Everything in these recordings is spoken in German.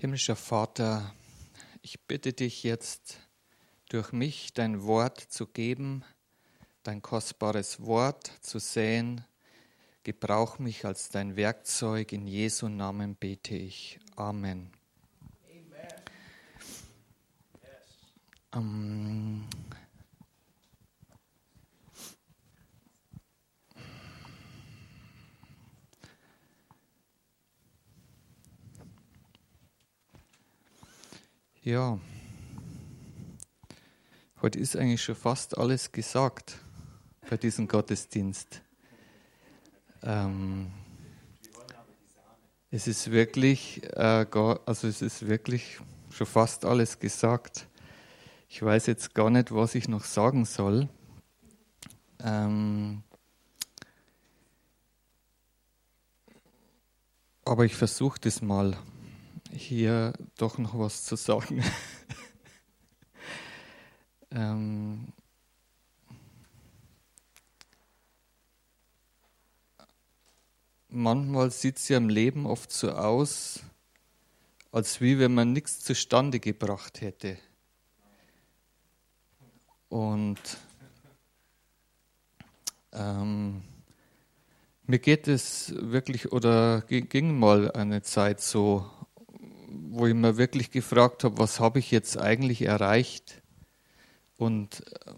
Himmlischer Vater, ich bitte dich jetzt durch mich dein Wort zu geben, dein kostbares Wort zu säen. Gebrauch mich als dein Werkzeug. In Jesu Namen bete ich. Amen. Amen. Ähm, Ja, heute ist eigentlich schon fast alles gesagt bei diesem Gottesdienst. Ähm, es ist wirklich, äh, also es ist wirklich schon fast alles gesagt. Ich weiß jetzt gar nicht, was ich noch sagen soll. Ähm, aber ich versuche das mal hier doch noch was zu sagen. ähm, manchmal sieht es ja im Leben oft so aus, als wie wenn man nichts zustande gebracht hätte. Und ähm, mir geht es wirklich, oder ging mal eine Zeit so, wo ich mir wirklich gefragt habe, was habe ich jetzt eigentlich erreicht? Und äh,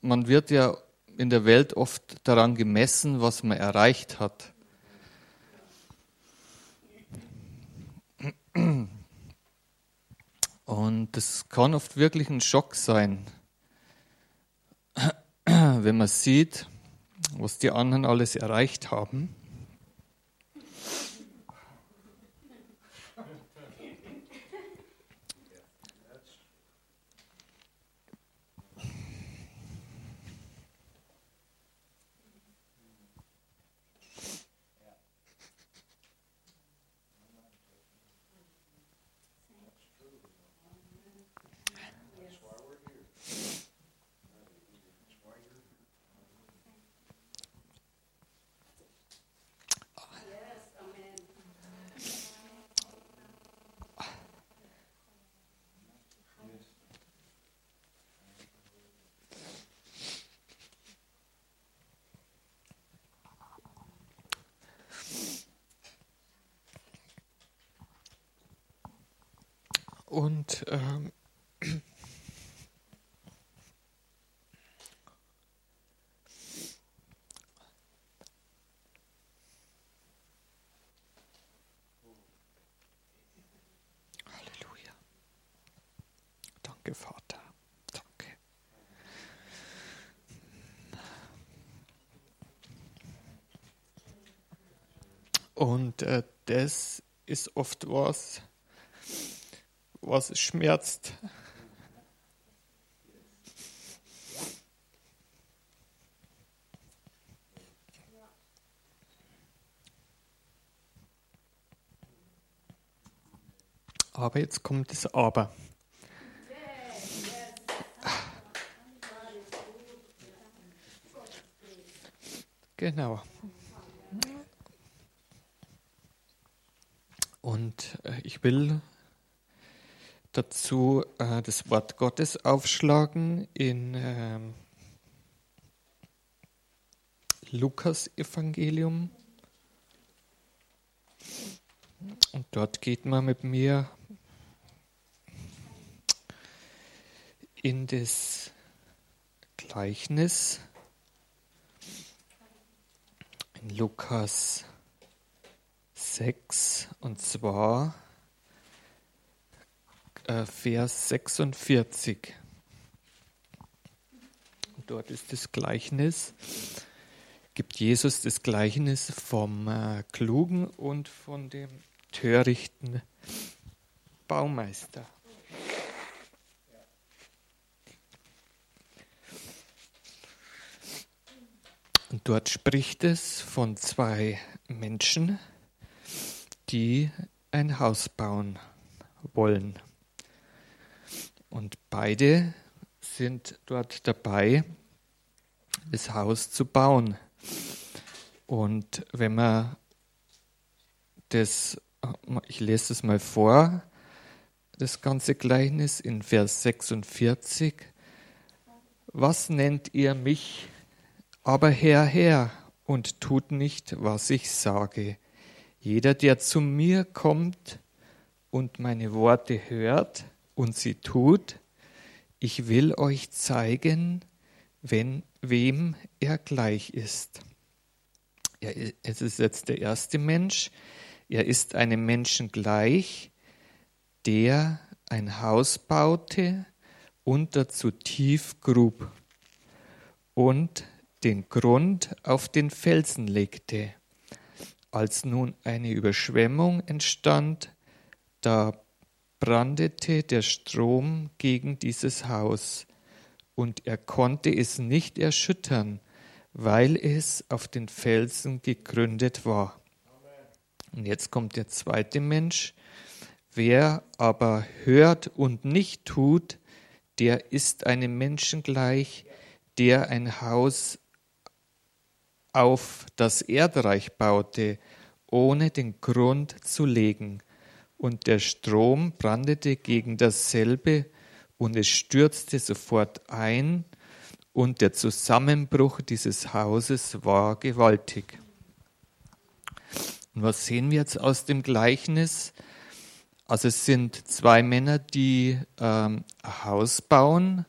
man wird ja in der Welt oft daran gemessen, was man erreicht hat. Und das kann oft wirklich ein Schock sein, wenn man sieht, was die anderen alles erreicht haben. Und ähm, Halleluja. Danke, Vater. Danke. Und äh, das ist oft was, was schmerzt. Aber jetzt kommt das Aber. Genau. Und äh, ich will dazu äh, das Wort Gottes aufschlagen in äh, Lukas Evangelium. Und dort geht man mit mir in das Gleichnis in Lukas 6 und zwar äh, Vers 46. dort ist das Gleichnis, gibt Jesus das Gleichnis vom äh, klugen und von dem törichten Baumeister. Und dort spricht es von zwei Menschen, die ein Haus bauen wollen. Und beide sind dort dabei, das Haus zu bauen. Und wenn man das, ich lese es mal vor, das ganze Gleichnis in Vers 46. Was nennt ihr mich? Aber Herr, Herr, und tut nicht, was ich sage. Jeder, der zu mir kommt und meine Worte hört und sie tut, ich will euch zeigen, wenn, wem er gleich ist. Er, es ist jetzt der erste Mensch. Er ist einem Menschen gleich, der ein Haus baute und dazu tief grub und den Grund auf den Felsen legte. Als nun eine Überschwemmung entstand, da brandete der Strom gegen dieses Haus, und er konnte es nicht erschüttern, weil es auf den Felsen gegründet war. Und jetzt kommt der zweite Mensch. Wer aber hört und nicht tut, der ist einem Menschen gleich, der ein Haus auf das Erdreich baute, ohne den Grund zu legen. Und der Strom brandete gegen dasselbe, und es stürzte sofort ein, und der Zusammenbruch dieses Hauses war gewaltig. Und was sehen wir jetzt aus dem Gleichnis? Also es sind zwei Männer, die ähm, ein Haus bauen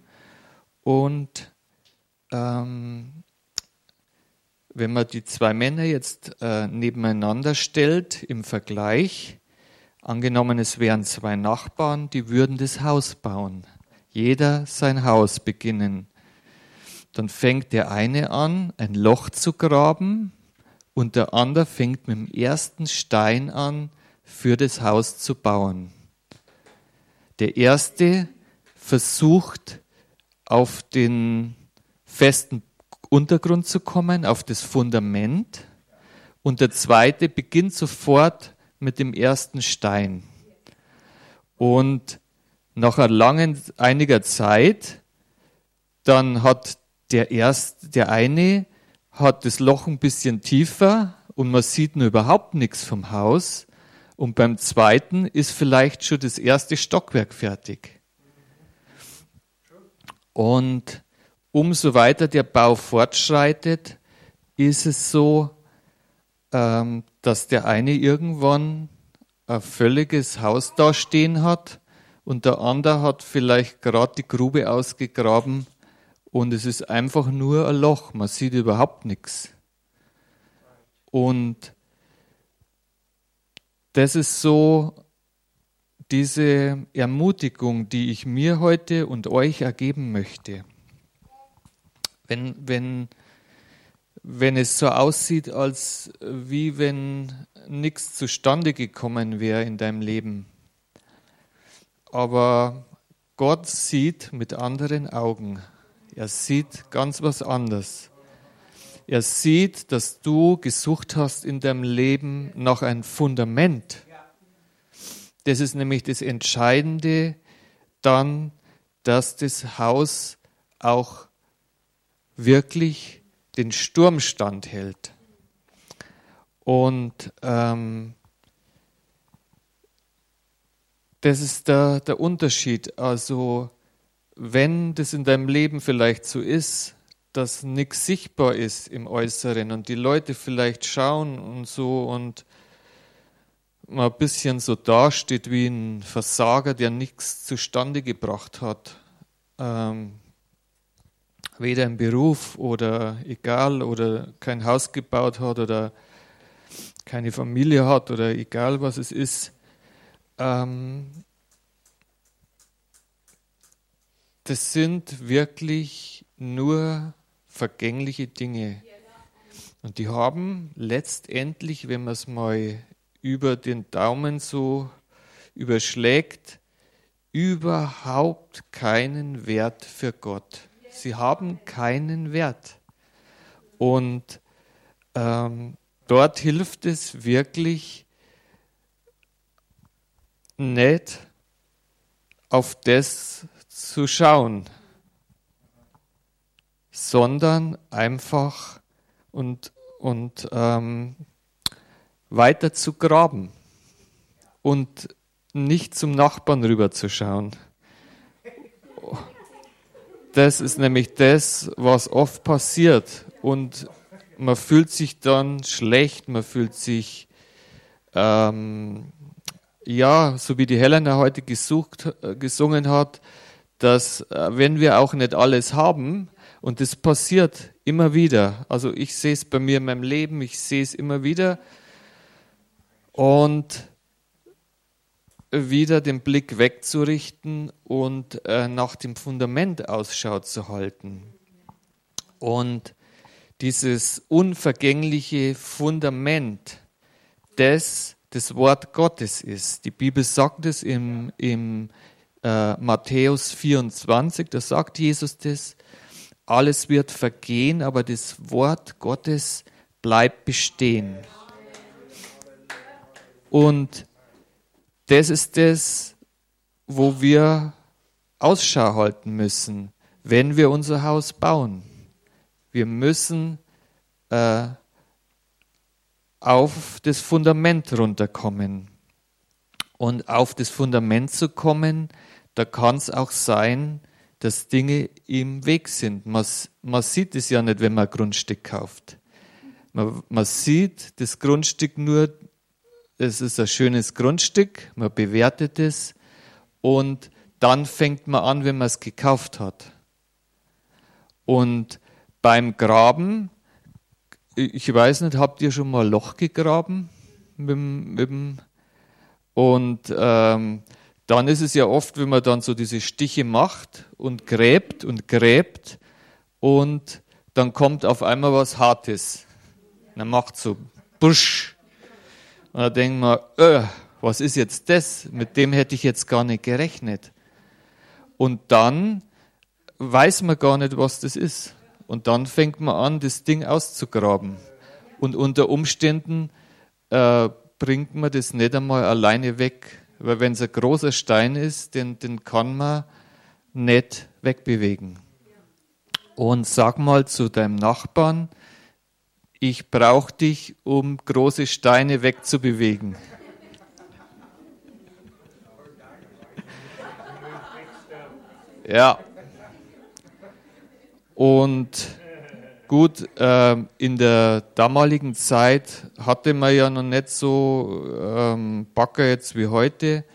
und ähm, wenn man die zwei Männer jetzt äh, nebeneinander stellt im Vergleich, angenommen es wären zwei Nachbarn, die würden das Haus bauen, jeder sein Haus beginnen. Dann fängt der eine an, ein Loch zu graben und der andere fängt mit dem ersten Stein an, für das Haus zu bauen. Der erste versucht auf den festen Untergrund zu kommen, auf das Fundament. Und der zweite beginnt sofort mit dem ersten Stein. Und nach langen, einiger Zeit, dann hat der erst, der eine hat das Loch ein bisschen tiefer und man sieht nur überhaupt nichts vom Haus. Und beim zweiten ist vielleicht schon das erste Stockwerk fertig. Und umso weiter der Bau fortschreitet, ist es so, ähm, dass der eine irgendwann ein völliges Haus dastehen hat und der andere hat vielleicht gerade die Grube ausgegraben und es ist einfach nur ein Loch, man sieht überhaupt nichts. Und das ist so diese Ermutigung, die ich mir heute und euch ergeben möchte. Wenn, wenn, wenn es so aussieht, als wie wenn nichts zustande gekommen wäre in deinem Leben. Aber Gott sieht mit anderen Augen. Er sieht ganz was anderes. Er sieht, dass du gesucht hast in deinem Leben nach einem Fundament. Das ist nämlich das Entscheidende dann, dass das Haus auch wirklich den Sturm standhält. Und ähm, das ist der, der Unterschied. Also wenn das in deinem Leben vielleicht so ist, dass nichts sichtbar ist im Äußeren und die Leute vielleicht schauen und so und mal ein bisschen so dasteht wie ein Versager, der nichts zustande gebracht hat, ähm, weder im Beruf oder egal oder kein Haus gebaut hat oder keine Familie hat oder egal was es ist, ähm, das sind wirklich nur vergängliche Dinge. Und die haben letztendlich, wenn man es mal über den Daumen so überschlägt, überhaupt keinen Wert für Gott. Sie haben keinen Wert. Und ähm, dort hilft es wirklich nicht auf das zu schauen, sondern einfach und, und ähm, weiter zu graben und nicht zum Nachbarn rüberzuschauen. Das ist nämlich das, was oft passiert. Und man fühlt sich dann schlecht, man fühlt sich, ähm, ja, so wie die Helena heute gesucht, äh, gesungen hat, dass äh, wenn wir auch nicht alles haben, und das passiert immer wieder, also ich sehe es bei mir in meinem Leben, ich sehe es immer wieder, und wieder den Blick wegzurichten und äh, nach dem Fundament Ausschau zu halten. Und dieses unvergängliche Fundament, das das Wort Gottes ist. Die Bibel sagt es im, im äh, Matthäus 24, da sagt Jesus das, alles wird vergehen, aber das Wort Gottes bleibt bestehen. Und das ist das, wo wir Ausschau halten müssen, wenn wir unser Haus bauen. Wir müssen äh, auf das Fundament runterkommen. Und auf das Fundament zu kommen, da kann es auch sein, dass Dinge im Weg sind. Man, man sieht es ja nicht, wenn man ein Grundstück kauft. Man, man sieht das Grundstück nur es ist ein schönes Grundstück, man bewertet es und dann fängt man an, wenn man es gekauft hat. Und beim Graben, ich weiß nicht, habt ihr schon mal ein Loch gegraben? Mit, mit und ähm, dann ist es ja oft, wenn man dann so diese Stiche macht und gräbt und gräbt und dann kommt auf einmal was Hartes. Dann macht so Busch und da denkt man, öh, was ist jetzt das? Mit dem hätte ich jetzt gar nicht gerechnet. Und dann weiß man gar nicht, was das ist. Und dann fängt man an, das Ding auszugraben. Und unter Umständen äh, bringt man das nicht einmal alleine weg. Weil wenn es ein großer Stein ist, den, den kann man nicht wegbewegen. Und sag mal zu deinem Nachbarn, ich brauche dich, um große Steine wegzubewegen. Ja. Und gut, äh, in der damaligen Zeit hatte man ja noch nicht so ähm, Backer jetzt wie heute,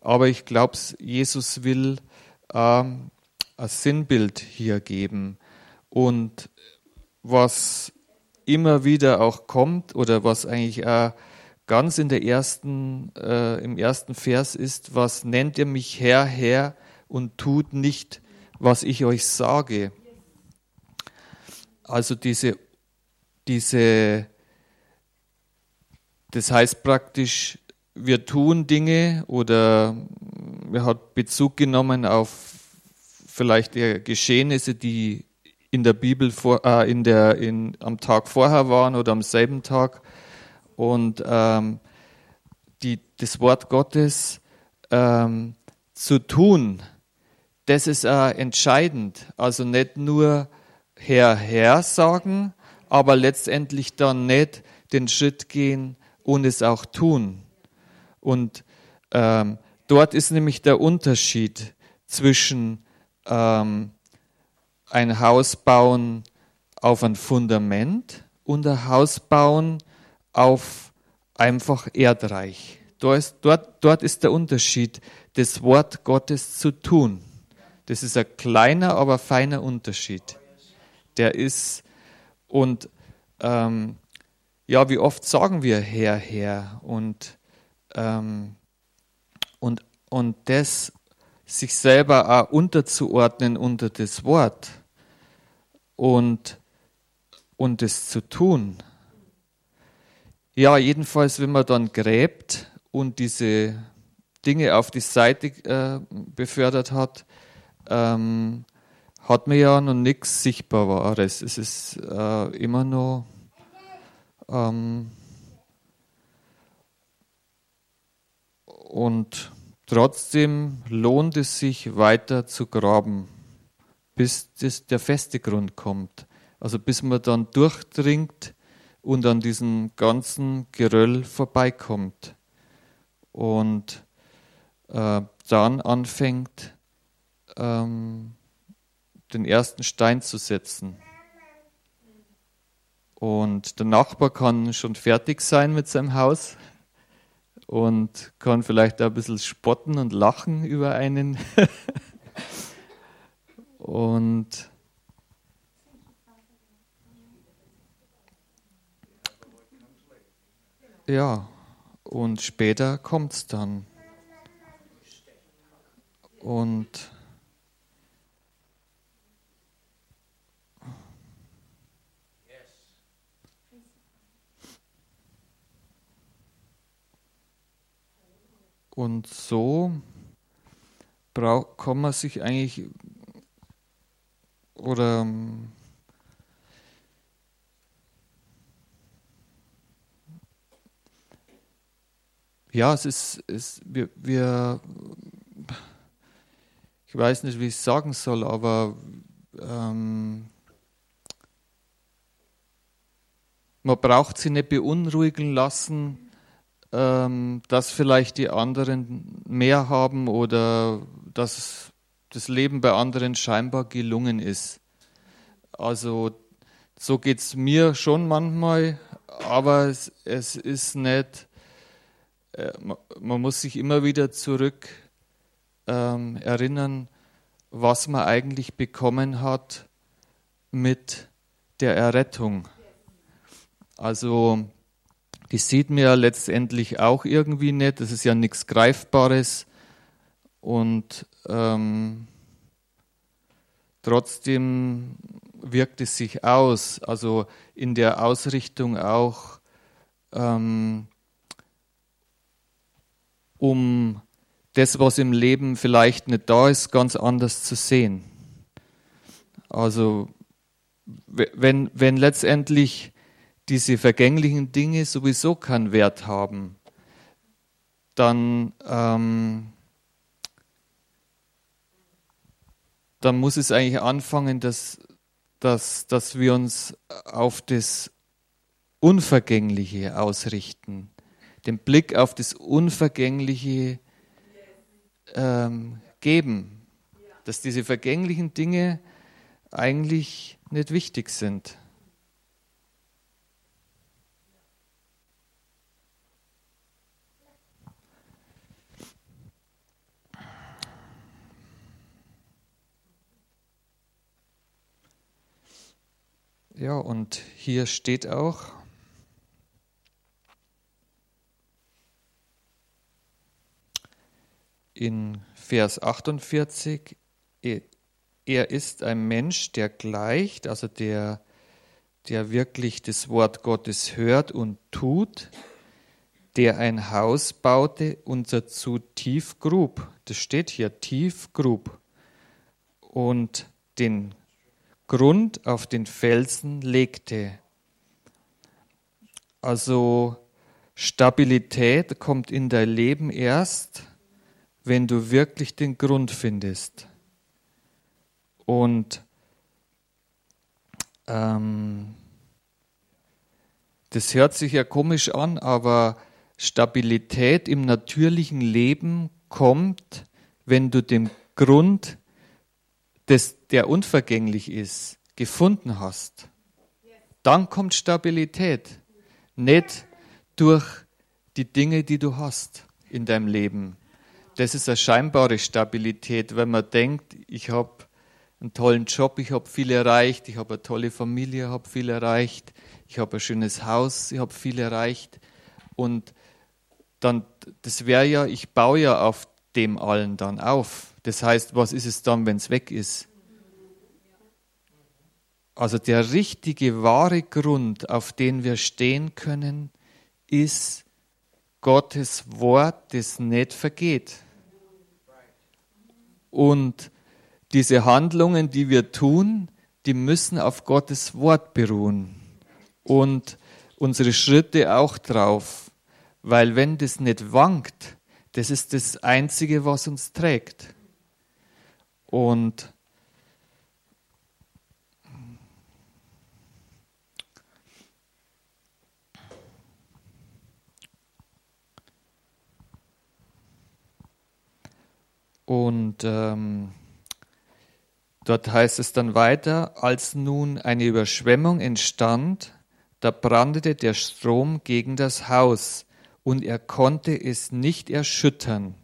aber ich glaube, Jesus will ähm, ein Sinnbild hier geben. Und was immer wieder auch kommt oder was eigentlich auch ganz in der ersten, äh, im ersten Vers ist, was nennt ihr mich Herr, Herr und tut nicht, was ich euch sage. Also diese, diese, das heißt praktisch, wir tun Dinge oder wir hat Bezug genommen auf vielleicht Geschehnisse, die in der Bibel vor, äh, in der, in, am Tag vorher waren oder am selben Tag. Und ähm, die, das Wort Gottes ähm, zu tun, das ist äh, entscheidend. Also nicht nur Herr, Herr sagen, aber letztendlich dann nicht den Schritt gehen und es auch tun. Und ähm, dort ist nämlich der Unterschied zwischen ähm, ein Haus bauen auf ein Fundament und ein Haus bauen auf einfach Erdreich. Dort ist, dort, dort ist der Unterschied, das Wort Gottes zu tun. Das ist ein kleiner, aber feiner Unterschied. Der ist, und ähm, ja, wie oft sagen wir Herr, Herr, und, ähm, und, und das sich selber auch unterzuordnen unter das Wort und, und es zu tun. Ja, jedenfalls, wenn man dann gräbt und diese Dinge auf die Seite äh, befördert hat, ähm, hat man ja noch nichts Sichtbares. Es ist äh, immer noch ähm, und Trotzdem lohnt es sich weiter zu graben, bis das, der feste Grund kommt. Also bis man dann durchdringt und an diesem ganzen Geröll vorbeikommt. Und äh, dann anfängt, ähm, den ersten Stein zu setzen. Und der Nachbar kann schon fertig sein mit seinem Haus und kann vielleicht auch ein bisschen spotten und lachen über einen. und ja, und später kommt es dann. Und Und so brauch, kann man sich eigentlich oder ja, es ist, es, wir, wir, ich weiß nicht, wie ich es sagen soll, aber ähm, man braucht sie nicht beunruhigen lassen ähm, dass vielleicht die anderen mehr haben oder dass das Leben bei anderen scheinbar gelungen ist. Also so geht es mir schon manchmal, aber es, es ist nicht, äh, man muss sich immer wieder zurück ähm, erinnern, was man eigentlich bekommen hat mit der Errettung. Also die sieht man ja letztendlich auch irgendwie nicht. Das ist ja nichts Greifbares. Und ähm, trotzdem wirkt es sich aus, also in der Ausrichtung auch, ähm, um das, was im Leben vielleicht nicht da ist, ganz anders zu sehen. Also wenn, wenn letztendlich diese vergänglichen Dinge sowieso keinen Wert haben, dann, ähm, dann muss es eigentlich anfangen, dass, dass, dass wir uns auf das Unvergängliche ausrichten, den Blick auf das Unvergängliche ähm, geben, dass diese vergänglichen Dinge eigentlich nicht wichtig sind. Ja, und hier steht auch, in Vers 48, er ist ein Mensch, der gleicht, also der, der wirklich das Wort Gottes hört und tut, der ein Haus baute und dazu tief grub. Das steht hier, tief grub. Und den Grund auf den Felsen legte. Also Stabilität kommt in dein Leben erst, wenn du wirklich den Grund findest. Und ähm, das hört sich ja komisch an, aber Stabilität im natürlichen Leben kommt, wenn du den Grund das, der unvergänglich ist, gefunden hast, dann kommt Stabilität. Nicht durch die Dinge, die du hast in deinem Leben. Das ist eine scheinbare Stabilität, wenn man denkt, ich habe einen tollen Job, ich habe viel erreicht, ich habe eine tolle Familie, habe viel erreicht, ich habe ein schönes Haus, ich habe viel erreicht. Und dann, das wäre ja, ich baue ja auf dem allen dann auf. Das heißt, was ist es dann, wenn es weg ist? Also der richtige, wahre Grund, auf den wir stehen können, ist Gottes Wort, das nicht vergeht. Und diese Handlungen, die wir tun, die müssen auf Gottes Wort beruhen. Und unsere Schritte auch drauf. Weil wenn das nicht wankt, das ist das Einzige, was uns trägt. Und Und ähm, dort heißt es dann weiter, als nun eine Überschwemmung entstand, da brandete der Strom gegen das Haus und er konnte es nicht erschüttern.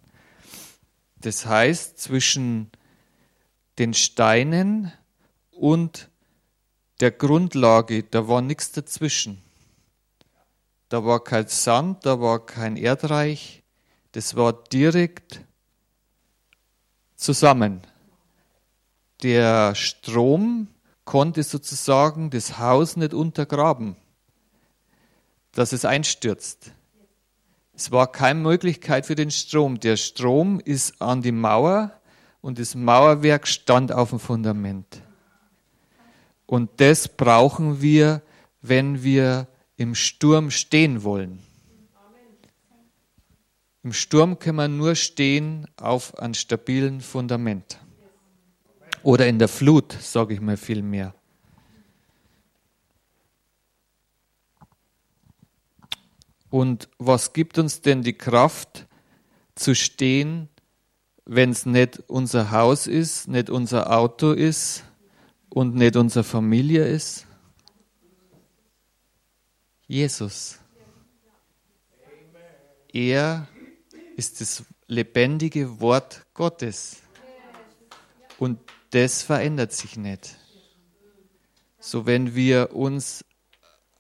Das heißt, zwischen den Steinen und der Grundlage, da war nichts dazwischen. Da war kein Sand, da war kein Erdreich, das war direkt zusammen. Der Strom konnte sozusagen das Haus nicht untergraben, dass es einstürzt. Es war keine Möglichkeit für den Strom. Der Strom ist an die Mauer und das Mauerwerk stand auf dem Fundament. Und das brauchen wir, wenn wir im Sturm stehen wollen. Im Sturm kann man nur stehen auf einem stabilen Fundament. Oder in der Flut, sage ich mal viel mehr. Und was gibt uns denn die Kraft zu stehen, wenn es nicht unser Haus ist, nicht unser Auto ist und nicht unsere Familie ist? Jesus. Er ist das lebendige Wort Gottes. Und das verändert sich nicht. So wenn wir uns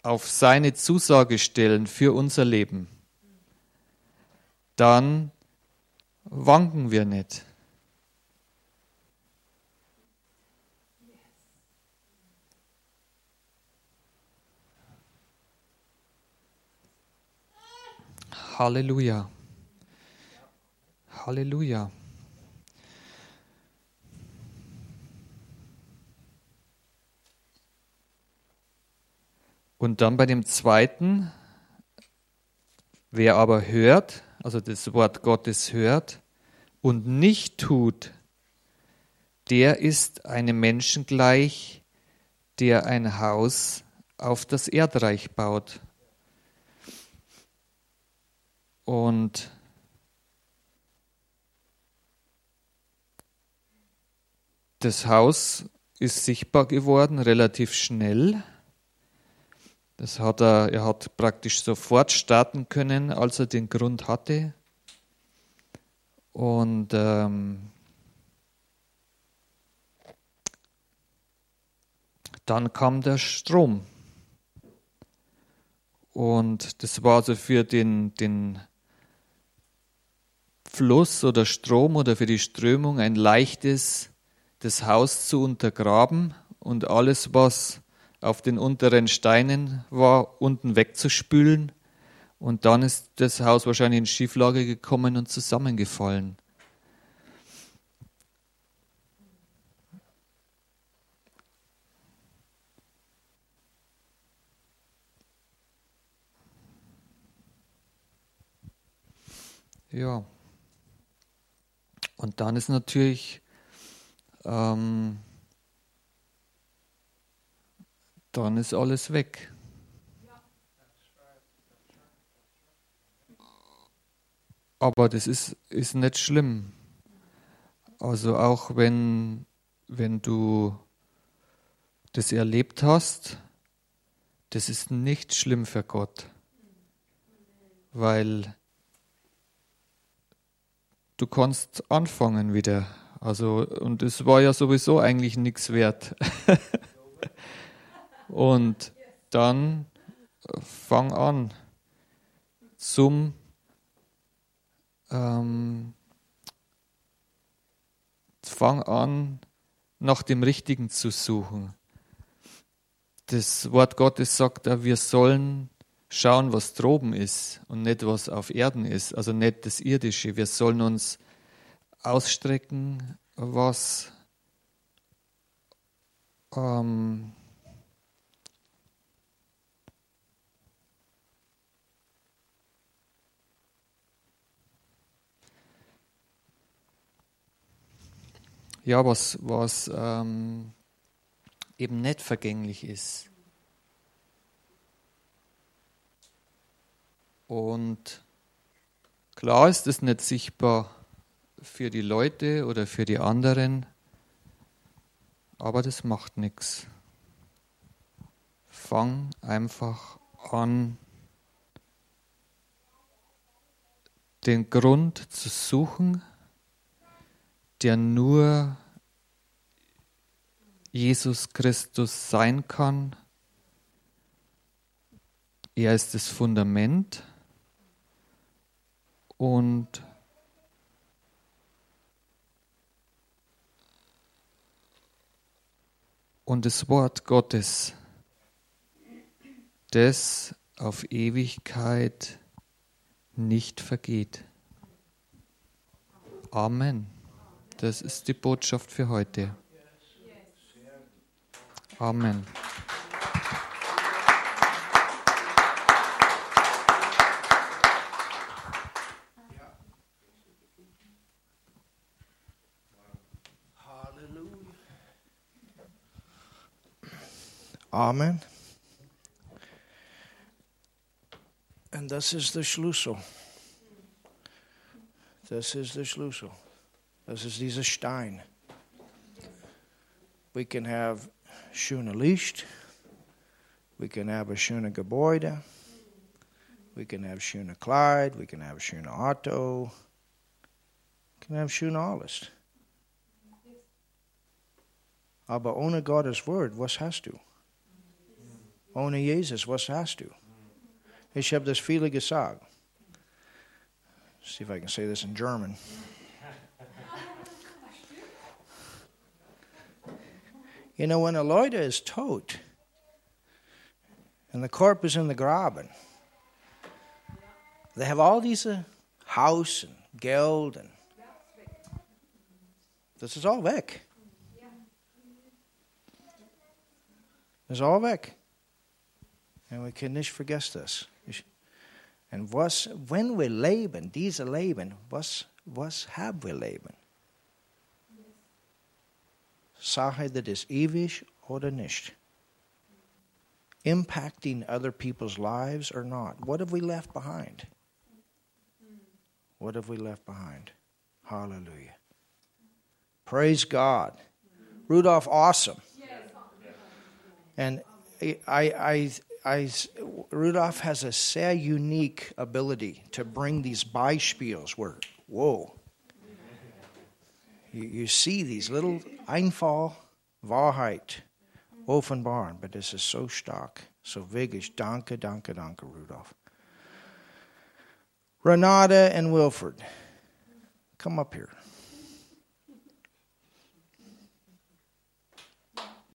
auf seine Zusage stellen für unser Leben, dann wanken wir nicht. Halleluja. Halleluja. Und dann bei dem zweiten, wer aber hört, also das Wort Gottes hört und nicht tut, der ist einem Menschen gleich, der ein Haus auf das Erdreich baut. Und das Haus ist sichtbar geworden, relativ schnell. Das hat er, er hat praktisch sofort starten können, als er den Grund hatte. Und ähm, dann kam der Strom. Und das war also für den, den Fluss oder Strom oder für die Strömung ein leichtes, das Haus zu untergraben und alles, was auf den unteren Steinen war, unten wegzuspülen. Und dann ist das Haus wahrscheinlich in Schieflage gekommen und zusammengefallen. Ja. Und dann ist natürlich ähm, dann ist alles weg. Aber das ist, ist nicht schlimm. Also auch wenn, wenn du das erlebt hast, das ist nicht schlimm für Gott. Weil du kannst anfangen wieder. Also, und es war ja sowieso eigentlich nichts wert. Und dann fang an zum ähm, fang an, nach dem Richtigen zu suchen. Das Wort Gottes sagt, wir sollen schauen, was droben ist und nicht was auf Erden ist, also nicht das Irdische. Wir sollen uns ausstrecken, was ähm, ja, was, was ähm, eben nicht vergänglich ist. Und klar ist es nicht sichtbar für die Leute oder für die anderen, aber das macht nichts. Fang einfach an, den Grund zu suchen, der nur Jesus Christus sein kann. Er ist das Fundament und und das Wort Gottes, das auf Ewigkeit nicht vergeht. Amen. Das ist die Botschaft für heute. Amen. Amen. And this is the Schlüssel. Das ist der Schlüssel. Das ist dieser Stein. We can have schöne Licht. We can have a schöne Gebäude. We can have schöne Kleid. We can have schöne Auto. We can have schöne alles. Aber ohne Gottes Wort, was hast du? Ohne Jesus, was hast du? Ich habe das viele gesagt. See if I can say this in German. You know, when a Leute is tot and the corpse is in the graben, they have all these uh, house and geld and this is all weg. Das ist all weg. And we can nicht vergessen das. Und was, wenn wir leben, diese Leben, was, was haben wir Leben? Sache, das ist ewig oder nicht. Impacting other people's lives or not. What have we left behind? What have we left behind? Hallelujah. Praise God. Rudolph, awesome. And I, I, I, Rudolph has a sehr unique ability to bring these Beispiels where, whoa, you, you see these little Einfall, Wahrheit, offenbaren, but this is so stark, so wichtig. Danke, danke, danke, Rudolph. Renata and Wilfred, come up here.